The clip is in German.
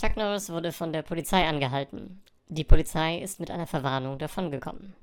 Chuck Norris wurde von der Polizei angehalten. Die Polizei ist mit einer Verwarnung davongekommen.